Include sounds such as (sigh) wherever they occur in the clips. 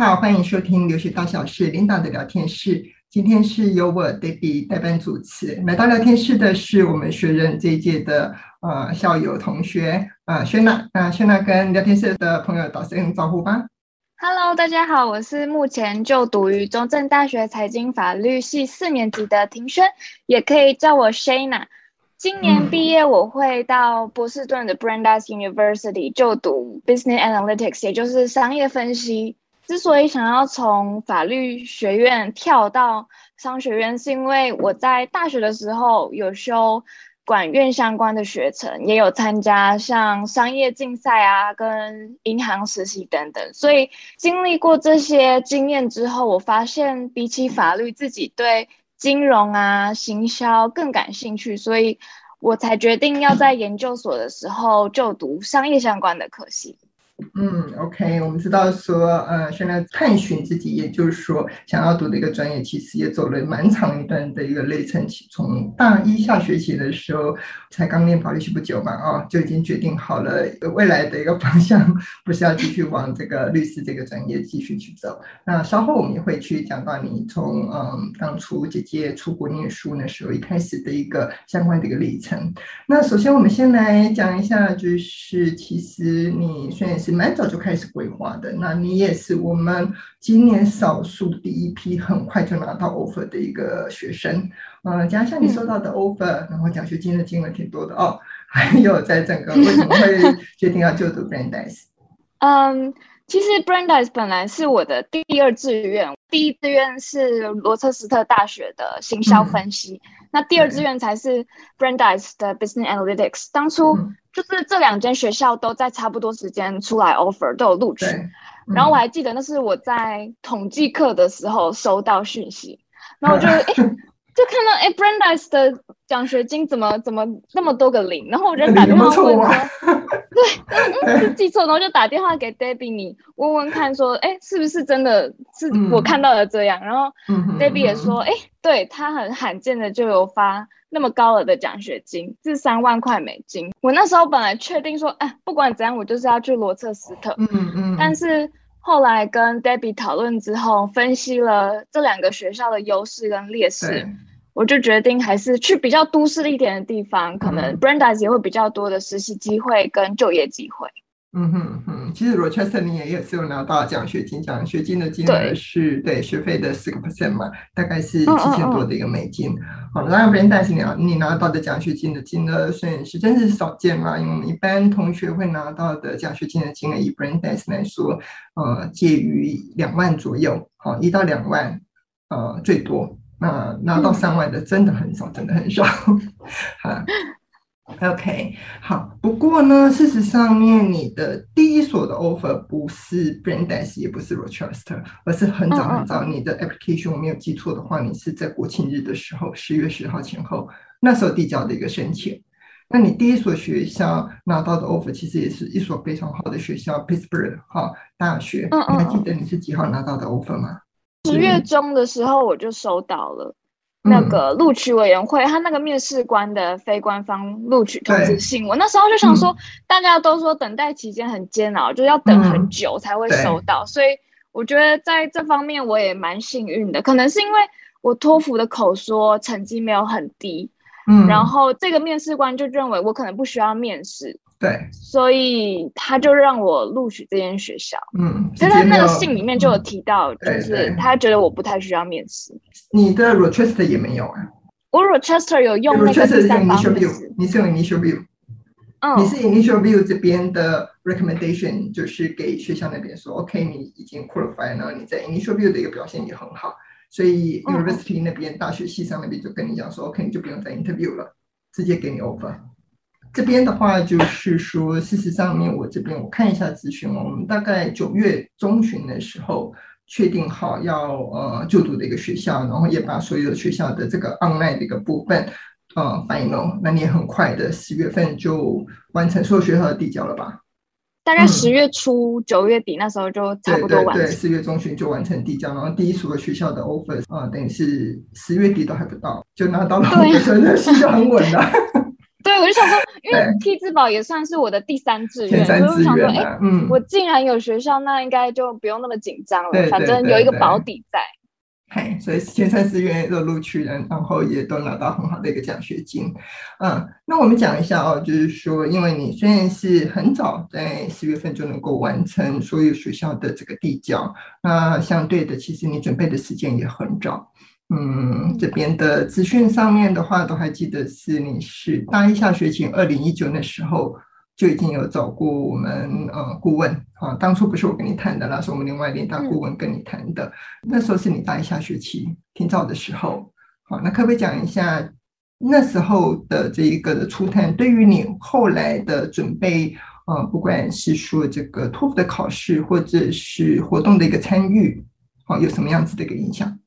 好，欢迎收听留学大小事领导的聊天室。今天是由我 Debbie 代班主持。来到聊天室的是我们学人这一届的呃校友同学呃轩娜。那轩娜跟聊天室的朋友打声招呼吧。Hello，大家好，我是目前就读于中正大学财经法律系四年级的庭轩，也可以叫我 Shana。今年毕业，我会到波士顿的 Brandeis University 就读 Business Analytics，也就是商业分析。之所以想要从法律学院跳到商学院，是因为我在大学的时候有修管院相关的学程，也有参加像商业竞赛啊、跟银行实习等等。所以经历过这些经验之后，我发现比起法律，自己对金融啊、行销更感兴趣，所以我才决定要在研究所的时候就读商业相关的科系。嗯，OK，我们知道说，呃，现在探寻自己，也就是说想要读的一个专业，其实也走了蛮长一段的一个历程。从大一下学期的时候，才刚念法律系不久嘛，哦，就已经决定好了未来的一个方向，(laughs) 不是要继续往这个律师这个专业继续去走。那稍后我们也会去讲到你从嗯当初姐姐出国念书那时候一开始的一个相关的一个历程。那首先我们先来讲一下，就是其实你虽然是蛮早就开始规划的，那你也是我们今年少数第一批很快就拿到 offer 的一个学生。嗯，讲一下你收到的 offer，然后奖学金的金额挺多的哦。(laughs) 还有在整个为什么会决定要就读 Brandeis？嗯，其实 Brandeis 本来是我的第二志愿，第一志愿是罗彻斯特大学的行销分析，嗯、那第二志愿才是 Brandeis 的 Business Analytics。当初。嗯就是这两间学校都在差不多时间出来 offer，都有录取。嗯、然后我还记得那是我在统计课的时候收到讯息，然后我就 (laughs) 哎，就看到哎，Brandeis 的奖学金怎么怎么那么多个零，然后我就打电话问说，对，嗯是记错，然后就打电话给 Debbie 你问问看说，哎，是不是真的是我看到的这样？嗯、然后 Debbie 也说，哎，对他很罕见的就有发。那么高额的奖学金是三万块美金。我那时候本来确定说，哎，不管怎样，我就是要去罗彻斯特。嗯嗯。但是后来跟 Debbie 讨论之后，分析了这两个学校的优势跟劣势，对我就决定还是去比较都市一点的地方，可能 Brandeis 也会比较多的实习机会跟就业机会。嗯哼哼，其实 Rochester 你也也是有拿到奖学金，奖学金的金额是对，对学费的四个 percent 嘛，大概是七千多的一个美金。好，当然 Brandeis 你拿你拿到的奖学金的金额虽然是真的是少见嘛，因为我们一般同学会拿到的奖学金的金额以 Brandeis 来说，呃，介于两万左右，好，一到两万，呃，最多。那拿到三万的真的很少，真的很少，好。OK，好。不过呢，事实上面你的第一所的 offer 不是 Brandeis，也不是 Rochester，而是很早很早。你的 application 我没有记错的话，你是在国庆日的时候，十月十号前后，那时候递交的一个申请。那你第一所学校拿到的 offer 其实也是一所非常好的学校，Pittsburgh 哈大学。你还记得你是几号拿到的 offer 吗？十月中的时候我就收到了。那个录取委员会，他那个面试官的非官方录取通知信，我那时候就想说，嗯、大家都说等待期间很煎熬，就是要等很久才会收到，嗯、所以我觉得在这方面我也蛮幸运的，可能是因为我托福的口说成绩没有很低，嗯，然后这个面试官就认为我可能不需要面试。对，所以他就让我录取这间学校。嗯，他那个信里面就有提到，就是他觉得我不太需要面试。你的 Rochester 也没有啊？我 Rochester 有用那个第三方面试。你是用 Initial View？嗯，你是 Initial View 这边的 recommendation，就是给学校那边说，OK，你已经 qualify，然后你在 Initial View 的一个表现也很好，所以 University 那边大学系上那边就跟你讲说，OK，你就不用再 interview 了，直接给你 offer。这边的话就是说，事实上面我这边我看一下资讯，我们大概九月中旬的时候确定好要呃就读的一个学校，然后也把所有学校的这个 online 的一个部分呃 final，那你也很快的十月份就完成所有学校的递交了吧？大概十月初九、嗯、月底那时候就差不多完成，对，四月中旬就完成递交，然后第一所学校的 offer 啊、呃，等于是十月底都还不到就拿到了，真的是就很稳了。对，我就想说，因为匹兹堡也算是我的第三志愿，所以我想说，哎、欸，嗯，我既然有学校，那应该就不用那么紧张了，反正有一个保底在。嘿，所以前三志愿都录取了，然后也都拿到很好的一个奖学金。嗯，那我们讲一下哦，就是说，因为你虽然是很早在四月份就能够完成所有学校的这个递交，那相对的，其实你准备的时间也很早。嗯，这边的资讯上面的话，都还记得是你是大一下学期二零一九的时候。就已经有找过我们呃顾问啊，当初不是我跟你谈的，啦是我们另外联大顾问跟你谈的。那时候是你大一下学期挺早的时候，好，那可不可以讲一下那时候的这一个的初探，对于你后来的准备，呃，不管是说这个托福的考试，或者是活动的一个参与，好，有什么样子的一个影响？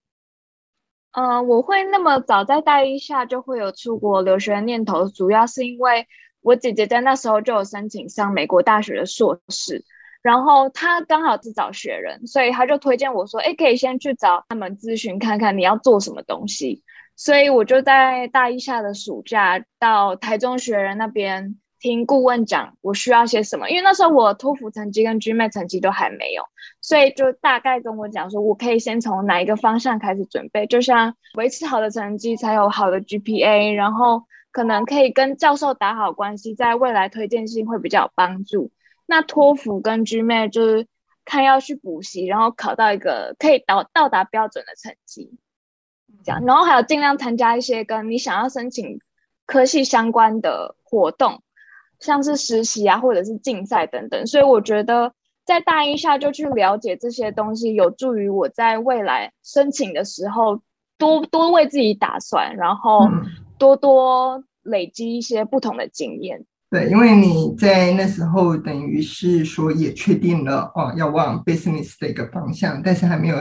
呃，我会那么早在大一下就会有出国留学的念头，主要是因为。我姐姐在那时候就有申请上美国大学的硕士，然后她刚好是找学人，所以她就推荐我说：“哎，可以先去找他们咨询看看你要做什么东西。”所以我就在大一下的暑假到台中学人那边听顾问讲我需要些什么，因为那时候我托福成绩跟 GMAT 成绩都还没有，所以就大概跟我讲说我可以先从哪一个方向开始准备，就像维持好的成绩才有好的 GPA，然后。可能可以跟教授打好关系，在未来推荐信会比较有帮助。那托福跟 GMAT 就是看要去补习，然后考到一个可以到到达标准的成绩，这样。然后还有尽量参加一些跟你想要申请科系相关的活动，像是实习啊，或者是竞赛等等。所以我觉得在大一下就去了解这些东西，有助于我在未来申请的时候多多为自己打算，然后。多多累积一些不同的经验。对，因为你在那时候等于是说也确定了哦，要往 business 的一个方向，但是还没有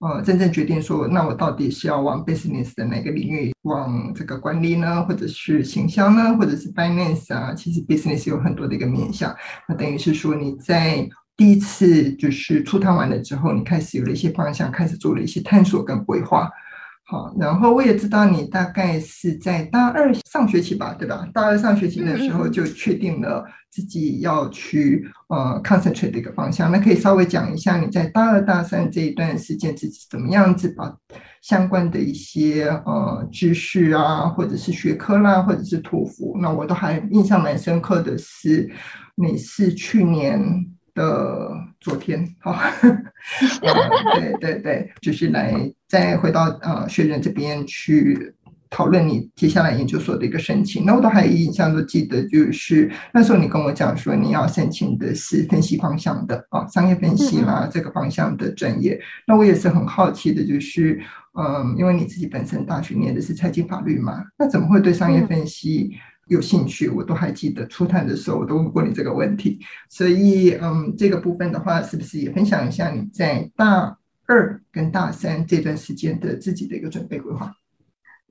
呃真正决定说，那我到底是要往 business 的哪个领域，往这个管理呢，或者是行销呢，或者是 finance 啊？其实 business 有很多的一个面向。那等于是说你在第一次就是出探完了之后，你开始有了一些方向，开始做了一些探索跟规划。好，然后我也知道你大概是在大二上学期吧，对吧？大二上学期的时候就确定了自己要去呃 concentrate 的一个方向。那可以稍微讲一下你在大二大三这一段时间自己怎么样子把相关的一些呃知识啊，或者是学科啦，或者是托福，那我都还印象蛮深刻的是，你是去年的昨天，好，(laughs) 呃、对对对，就是来。再回到呃学人这边去讨论你接下来研究所的一个申请，那我都还印象都记得，就是那时候你跟我讲说你要申请的是分析方向的啊，商业分析啦这个方向的专业。那我也是很好奇的，就是嗯，因为你自己本身大学念的是财经法律嘛，那怎么会对商业分析有兴趣？我都还记得初探的时候我都问过你这个问题，所以嗯，这个部分的话，是不是也分享一下你在大二跟大三这段时间的自己的一个准备规划。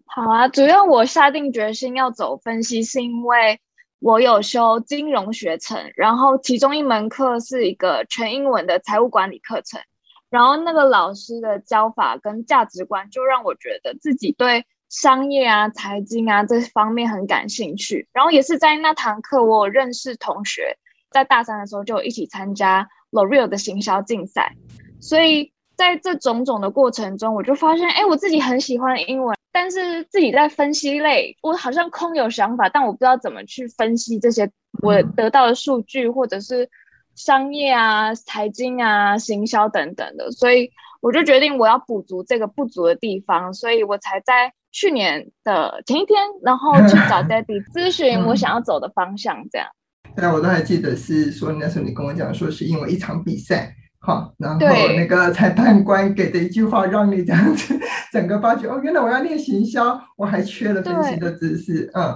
好啊，主要我下定决心要走分析，是因为我有修金融学程，然后其中一门课是一个全英文的财务管理课程，然后那个老师的教法跟价值观就让我觉得自己对商业啊、财经啊这方面很感兴趣。然后也是在那堂课，我有认识同学，在大三的时候就一起参加 L'Oreal 的行销竞赛，所以。在这种种的过程中，我就发现，哎，我自己很喜欢英文，但是自己在分析类，我好像空有想法，但我不知道怎么去分析这些我得到的数据，或者是商业啊、财经啊、行销等等的，所以我就决定我要补足这个不足的地方，所以我才在去年的前一天，然后去找 Daddy (laughs) 咨询我想要走的方向，这样。对啊，我都还记得是说那时候你跟我讲说是因为一场比赛。好，然后那个裁判官给的一句话，让你这样子 (laughs) 整个发觉哦，原来我要练行销，我还缺了分析的知识。嗯，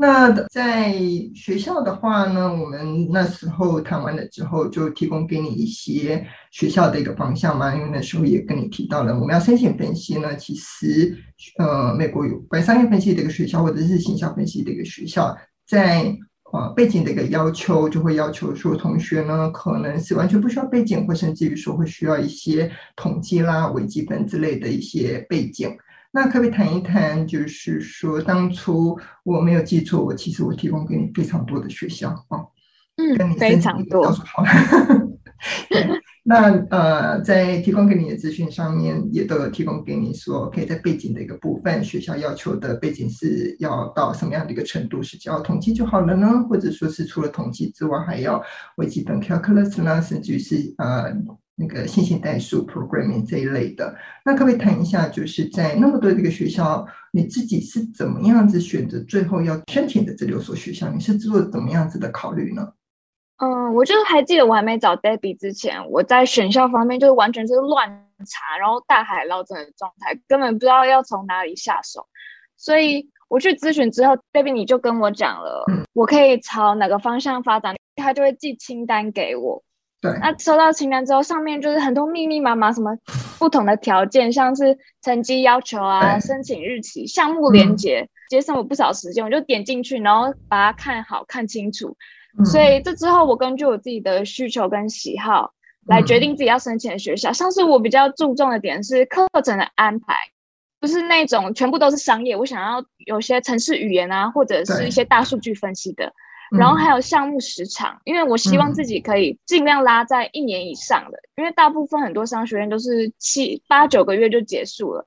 那在学校的话呢，我们那时候谈完了之后，就提供给你一些学校的一个方向嘛，因为那时候也跟你提到了，我们要申请分析呢，其实呃，美国有关商业分析的一个学校，或者是行销分析的一个学校，在。呃，背景的一个要求就会要求说，同学呢可能是完全不需要背景，或甚至于说会需要一些统计啦、微积分之类的一些背景。那可不可以谈一谈，就是说当初我没有记错，我其实我提供给你非常多的学校啊，嗯，非常多。(laughs) 对，那呃，在提供给你的资讯上面，也都有提供给你说，可以在背景的一个部分，学校要求的背景是要到什么样的一个程度，是只要统计就好了呢？或者说是除了统计之外，还要微积分 calculus 呢，甚至是呃那个线性代数 programming 这一类的？那可不可以谈一下，就是在那么多的一个学校，你自己是怎么样子选择最后要申请的这六所学校？你是做怎么样子的考虑呢？嗯，我就还记得我还没找 Debbie 之前，我在选校方面就是完全是乱查，然后大海捞针的状态，根本不知道要从哪里下手。所以我去咨询之后，Debbie 你就跟我讲了，我可以朝哪个方向发展，他就会寄清单给我。对，那收到清单之后，上面就是很多密密麻麻什么不同的条件，像是成绩要求啊、申请日期、项目连接，节省我不少时间。我就点进去，然后把它看好看清楚。所以这之后，我根据我自己的需求跟喜好来决定自己要申请的学校。像是我比较注重的点是课程的安排，不是那种全部都是商业。我想要有些城市语言啊，或者是一些大数据分析的。然后还有项目时长，因为我希望自己可以尽量拉在一年以上的，因为大部分很多商学院都是七八九个月就结束了。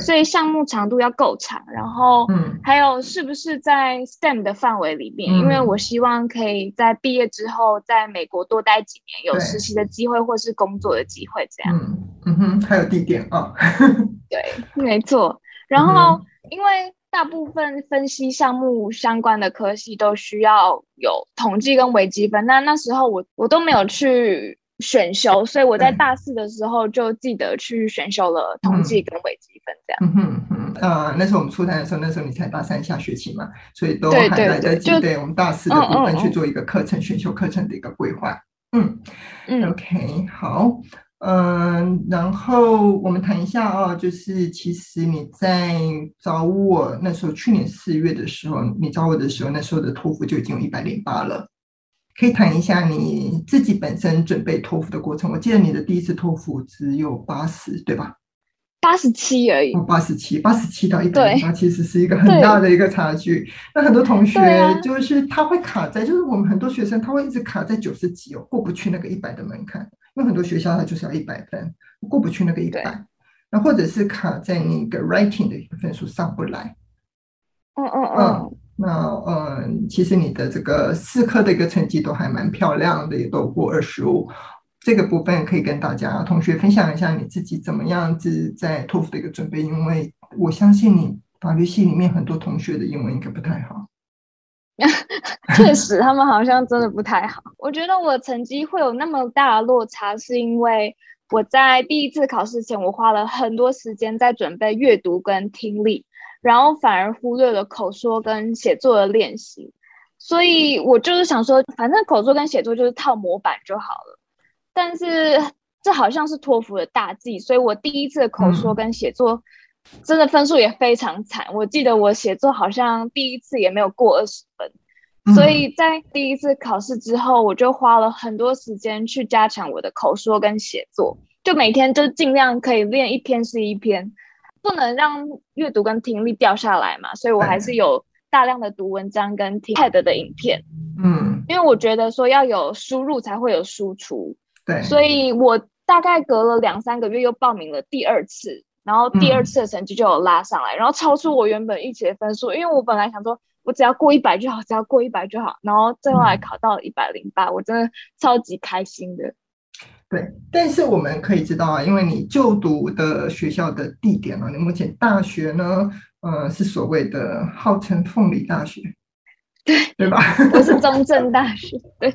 所以项目长度要够长，然后还有是不是在 STEM 的范围里面？嗯、因为我希望可以在毕业之后在美国多待几年，有实习的机会或是工作的机会，这样。嗯嗯哼，还有地点啊。哦、(laughs) 对，没错。然后因为大部分分析项目相关的科系都需要有统计跟微积分，那那时候我我都没有去。选修，所以我在大四的时候就记得去选修了统计跟微积分这样。嗯哼嗯，呃，那时候我们初谈的时候，那时候你才大三下学期嘛，所以都还来得及对我们大四的部分去做一个课程选修课程的一个规划。嗯嗯，OK，好，嗯，然后我们谈一下哦，就是其实你在找我那时候，去年四月的时候，你找我的时候，那时候的托福就已经有一百零八了。可以谈一下你自己本身准备托福的过程。我记得你的第一次托福只有八十，对吧？八十七而已。哦，八十七，八十七到一百零八，其实是一个很大的一个差距。那很多同学就是他会卡在，就是我们很多学生他会一直卡在九十几哦，过不去那个一百的门槛。因为很多学校它就是要一百分，过不去那个一百。那或者是卡在那个 writing 的一个分数上不来。嗯嗯嗯。嗯那嗯，其实你的这个四科的一个成绩都还蛮漂亮的，也都过二十五。这个部分可以跟大家同学分享一下你自己怎么样子在托福的一个准备，因为我相信你法律系里面很多同学的英文应该不太好。(laughs) 确实，他们好像真的不太好。我觉得我成绩会有那么大的落差，是因为我在第一次考试前，我花了很多时间在准备阅读跟听力。然后反而忽略了口说跟写作的练习，所以我就是想说，反正口说跟写作就是套模板就好了。但是这好像是托福的大忌，所以我第一次的口说跟写作真的分数也非常惨。我记得我写作好像第一次也没有过二十分，所以在第一次考试之后，我就花了很多时间去加强我的口说跟写作，就每天就尽量可以练一篇是一篇。不能让阅读跟听力掉下来嘛，所以我还是有大量的读文章跟听 TED 的影片。嗯，因为我觉得说要有输入才会有输出。对，所以我大概隔了两三个月又报名了第二次，然后第二次的成绩就有拉上来，嗯、然后超出我原本预期的分数。因为我本来想说我只要过一百就好，只要过一百就好，然后最后还考到了一百零八，我真的超级开心的。对，但是我们可以知道啊，因为你就读的学校的地点呢、啊，你目前大学呢，呃，是所谓的号称凤梨大学，对对吧？我是中正大学，对，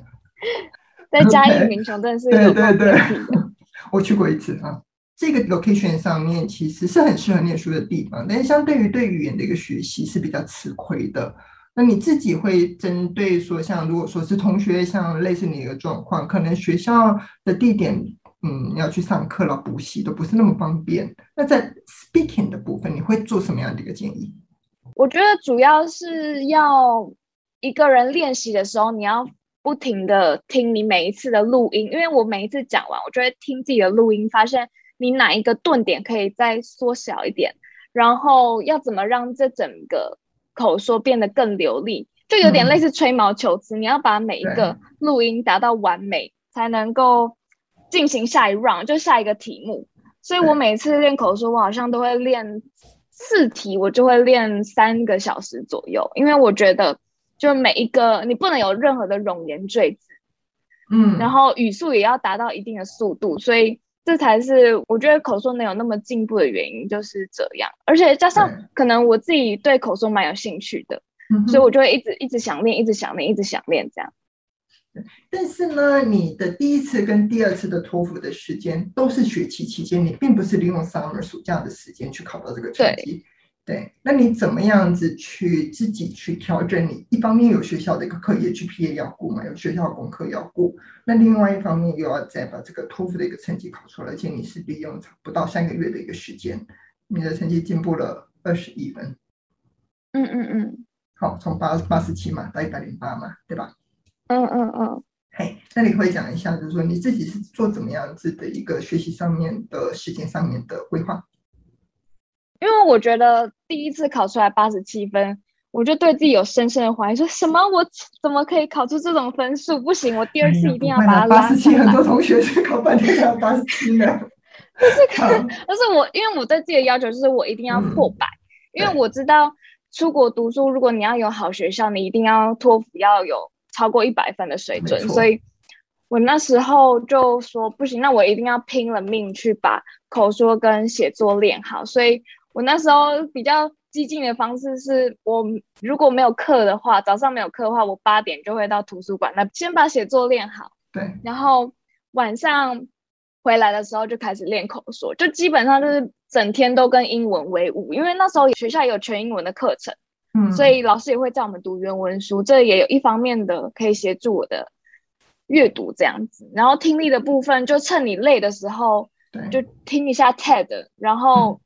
(laughs) 在嘉义民雄真是有对对对，(laughs) 我去过一次啊。这个 location 上面其实是很适合念书的地方，但是相对于对语言的一个学习是比较吃亏的。那你自己会针对说，像如果说是同学，像类似你的状况，可能学校的地点，嗯，要去上课了，补习都不是那么方便。那在 speaking 的部分，你会做什么样的一个建议？我觉得主要是要一个人练习的时候，你要不停的听你每一次的录音，因为我每一次讲完，我就会听自己的录音，发现你哪一个顿点可以再缩小一点。然后要怎么让这整个口说变得更流利，就有点类似吹毛求疵。嗯、你要把每一个录音达到完美，才能够进行下一 round，就下一个题目。所以我每次练口说，我好像都会练四题，我就会练三个小时左右，因为我觉得就每一个你不能有任何的冗言赘字。嗯，然后语速也要达到一定的速度，所以这才是我觉得口说能有那么进步的原因，就是这样。而且加上可能我自己对口说蛮有兴趣的，嗯、所以我就会一直一直想练，一直想练，一直想练这样。但是呢，你的第一次跟第二次的托福的时间都是学期期间，你并不是利用 summer 暑假的时间去考到这个成绩。对，那你怎么样子去自己去调整？你一方面有学校的一个课业 GPA 要顾嘛，有学校功课要顾，那另外一方面又要再把这个托福的一个成绩考出来，而且你是利用不到三个月的一个时间，你的成绩进步了二十一分。嗯嗯嗯。好，从八八十七嘛到一百零八嘛，对吧？嗯嗯嗯。嘿，那你会讲一下，就是说你自己是做怎么样子的一个学习上面的时间上面的规划？因为我觉得第一次考出来八十七分，我就对自己有深深的怀疑，说什么我怎么可以考出这种分数？不行，我第二次一定要把它拉上来。八十七，很多同学是考半天才要八十七呢。但是考，(laughs) 而是我，因为我对自己的要求就是我一定要破百，嗯、因为我知道出国读书，如果你要有好学校，你一定要托福要有超过一百分的水准，所以。我那时候就说不行，那我一定要拼了命去把口说跟写作练好。所以我那时候比较激进的方式是，我如果没有课的话，早上没有课的话，我八点就会到图书馆，那先把写作练好。对。然后晚上回来的时候就开始练口说，就基本上就是整天都跟英文为伍，因为那时候学校有全英文的课程，嗯，所以老师也会叫我们读原文书，这也有一方面的可以协助我的。阅读这样子，然后听力的部分就趁你累的时候，就听一下 TED，然后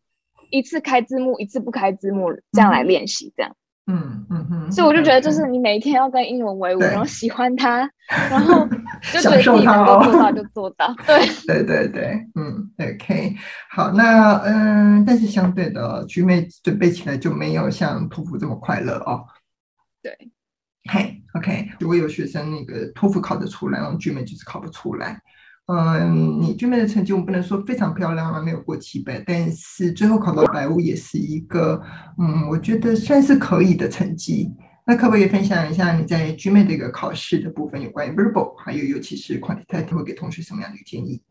一次开字幕，嗯、一次不开字幕，这样来练习，这样。嗯嗯嗯。所以我就觉得，就是你每一天要跟英文为伍，然后喜欢它，(laughs) 然后就觉得自己能够做到就做到。对 (laughs) 对对对，嗯，OK，好，那嗯，但是相对的，GMAT 准备起来就没有像托福这么快乐哦。对。嘿、hey，OK，如果有学生那个托福考得出来，然后 GMAT 就是考不出来。嗯，你 GME 的成绩我们不能说非常漂亮啊，没有过七百，但是最后考到百五也是一个，嗯，我觉得算是可以的成绩。那可不可以分享一下你在 GMAT 的一个考试的部分，有关于 Verbal，还有尤其是 Quantitative，会给同学什么样的一个建议？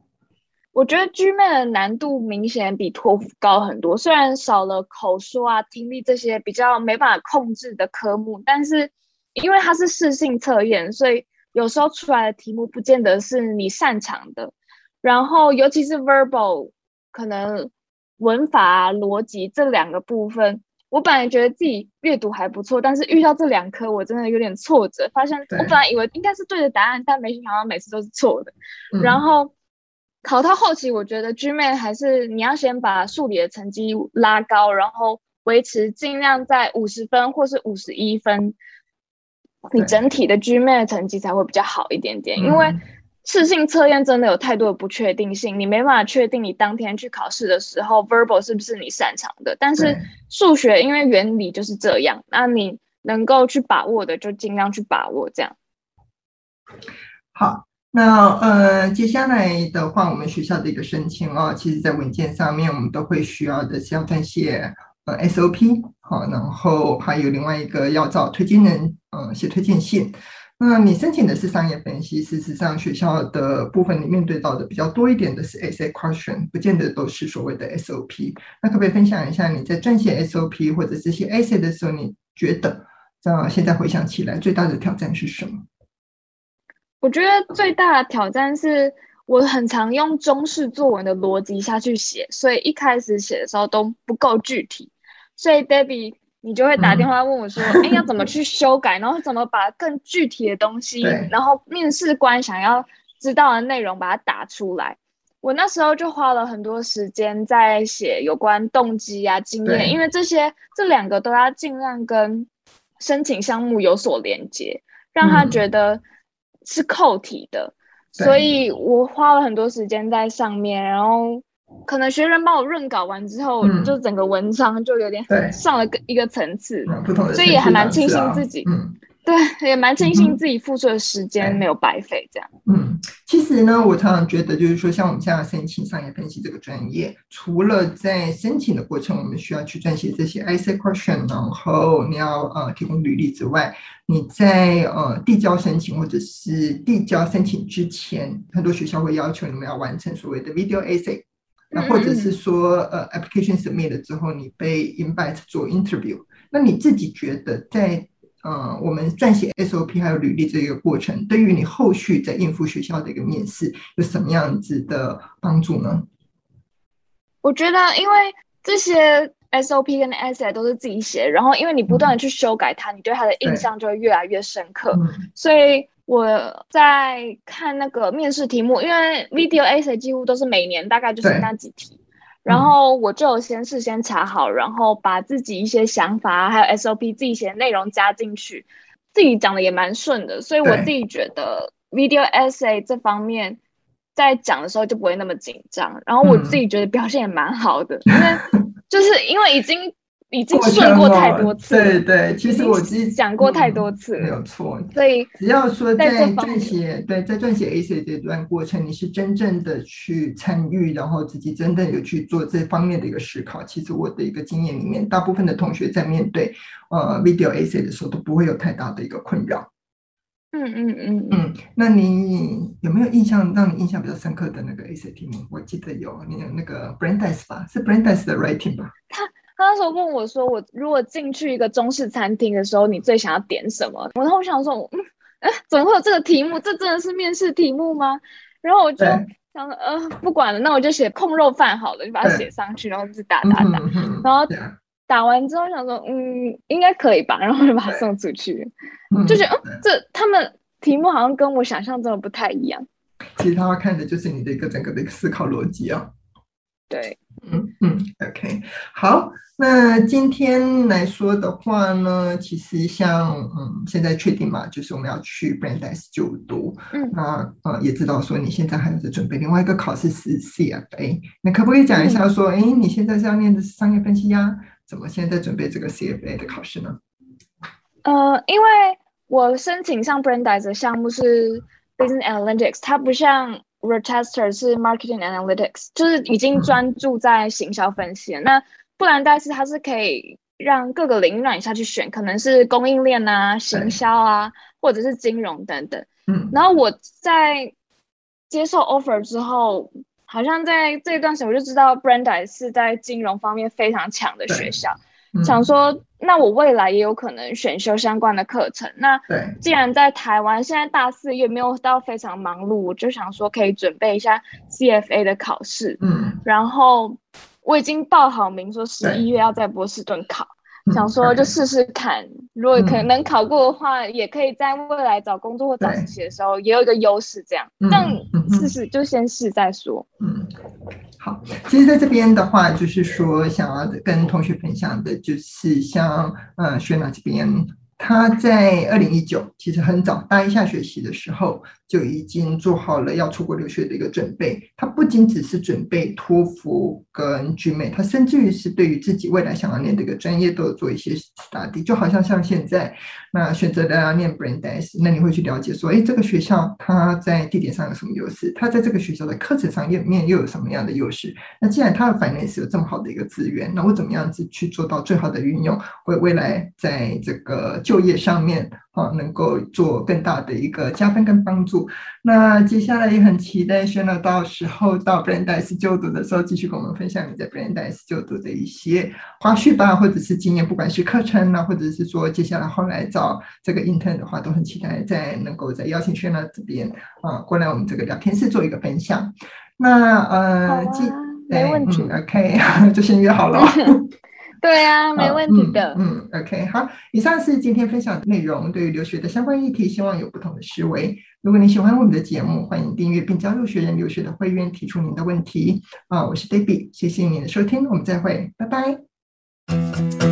我觉得 GMAT 的难度明显比托福高很多，虽然少了口说啊、听力这些比较没办法控制的科目，但是。因为它是适性测验，所以有时候出来的题目不见得是你擅长的。然后，尤其是 verbal，可能文法啊、逻辑这两个部分，我本来觉得自己阅读还不错，但是遇到这两科，我真的有点挫折。发现我本来以为应该是对的答案，但没想到每次都是错的。嗯、然后考到后期，我觉得 GMAT 还是你要先把数理的成绩拉高，然后维持尽量在五十分或是五十一分。你整体的 GMAT 成绩才会比较好一点点，因为试性测验真的有太多的不确定性，你没办法确定你当天去考试的时候 verbal 是不是你擅长的。但是数学因为原理就是这样，那你能够去把握的就尽量去把握这样。好，那呃接下来的话，我们学校的一个申请哦，其实在文件上面我们都会需要的是要撰写。，SOP 好，然后还有另外一个要找推荐人，呃，写推荐信。那你申请的是商业分析，事实上学校的部分你面对到的比较多一点的是 essay question，不见得都是所谓的 SOP。那可不可以分享一下你在撰写 SOP 或者这些 essay 的时候，你觉得这样现在回想起来最大的挑战是什么？我觉得最大的挑战是。我很常用中式作文的逻辑下去写，所以一开始写的时候都不够具体，所以 Debbie 你就会打电话问我说：“哎、嗯，要怎么去修改？然后怎么把更具体的东西，然后面试官想要知道的内容把它打出来。”我那时候就花了很多时间在写有关动机啊、经验，因为这些这两个都要尽量跟申请项目有所连接，让他觉得是扣题的。所以我花了很多时间在上面，然后可能学生帮我润稿完之后，嗯、就整个文章就有点上了一个层次，不同的，所以也还蛮庆幸自己。嗯。(laughs) 对，也蛮庆幸自己付出的时间没有白费，这样。嗯，其实呢，我常常觉得，就是说，像我们现在申请商业分析这个专业，除了在申请的过程，我们需要去撰写这些 essay question，然后你要呃提供履历之外，你在呃递交申请或者是递交申请之前，很多学校会要求你们要完成所谓的 video essay，那或者是说呃 application submit 了之后，你被 invite 做 interview，那你自己觉得在呃，我们撰写 SOP 还有履历这个过程，对于你后续在应付学校的一个面试，有什么样子的帮助呢？我觉得，因为这些 SOP 跟 Essay 都是自己写，然后因为你不断的去修改它，嗯、你对它的印象就会越来越深刻。所以我在看那个面试题目，因为 Video Essay 几乎都是每年大概就是那几题。然后我就先事先查好，然后把自己一些想法还有 SOP 自己写的内容加进去，自己讲的也蛮顺的，所以我自己觉得 video essay 这方面在讲的时候就不会那么紧张，然后我自己觉得表现也蛮好的，因为 (laughs) 就是因为已经。已经顺过太多次，对对，其实我之前讲过太多次，没有错。所以只要说在撰写，对，在撰写 essay 这段过程，你是真正的去参与，然后自己真的有去做这方面的一个思考。其实我的一个经验里面，大部分的同学在面对呃 video essay 的时候，都不会有太大的一个困扰。嗯嗯嗯嗯，那你有没有印象让你印象比较深刻的那个 essay 题目？我记得有，你有那个 Brandeis 吧，是 Brandeis 的 writing 吧？他。他那时候问我说：“我如果进去一个中式餐厅的时候，你最想要点什么？”然后我想说：“嗯，哎，怎么会有这个题目？这真的是面试题目吗？”然后我就想说：“呃，不管了，那我就写控肉饭好了，就把它写上去，然后就打打打，然后打完之后想说：嗯，应该可以吧？然后就把它送出去，就觉得嗯，这他们题目好像跟我想象中的不太一样。其实他要看的就是你的一个整个的一个思考逻辑啊。”对，嗯嗯，OK，好，那今天来说的话呢，其实像嗯，现在确定嘛，就是我们要去 Brandeis 就读，嗯，那呃也知道说你现在还在准备另外一个考试是 CFA，那可不可以讲一下说，哎、嗯，你现在是要念的是商业分析呀？怎么现在在准备这个 CFA 的考试呢？呃，因为我申请上 Brandeis 的项目是 Business Analytics，它不像。Rochester 是 Marketing Analytics，就是已经专注在行销分析那布兰代斯它是可以让各个领域让你下去选，可能是供应链啊、行销啊，或者是金融等等。嗯，然后我在接受 offer 之后，好像在这一段时间我就知道 Brandeis 是在金融方面非常强的学校。嗯、想说，那我未来也有可能选修相关的课程。那既然在台湾现在大四也没有到非常忙碌，我就想说可以准备一下 CFA 的考试。嗯，然后我已经报好名，说十一月要在波士顿考。想说就试试看，嗯、如果可能考过的话，嗯、也可以在未来找工作或找实习的时候也有一个优势。这样，这样试试就先试再说。嗯，好。其实在这边的话，就是说想要跟同学分享的，就是像呃雪娜这边。他在二零一九，其实很早，大一下学期的时候就已经做好了要出国留学的一个准备。他不仅只是准备托福跟 GMA，他甚至于是对于自己未来想要念这个专业都有做一些 study。就好像像现在，那选择的要念 Brandeis，那你会去了解说，哎，这个学校它在地点上有什么优势？它在这个学校的课程上面又有什么样的优势？那既然它的 finance 有这么好的一个资源，那我怎么样子去做到最好的运用，为未来在这个就业上面啊，能够做更大的一个加分跟帮助。那接下来也很期待，选了到时候到 Brandeis 就读的时候，继续跟我们分享你在 Brandeis 就读的一些花絮吧，或者是经验，不管是课程呢，或者是说接下来后来找这个 intern 的话，都很期待在能够在邀请圈呢这边啊过来我们这个聊天室做一个分享。那呃，啊、没问题、嗯、，OK，(laughs) 就先约好了。(laughs) 对啊，(laughs) 没问题的。嗯，嗯，OK，好，以上是今天分享的内容。对于留学的相关议题，希望有不同的思维。如果你喜欢我们的节目，欢迎订阅并加入学人留学的会员，提出您的问题。啊，我是 Debbie，谢谢您的收听，我们再会，拜拜。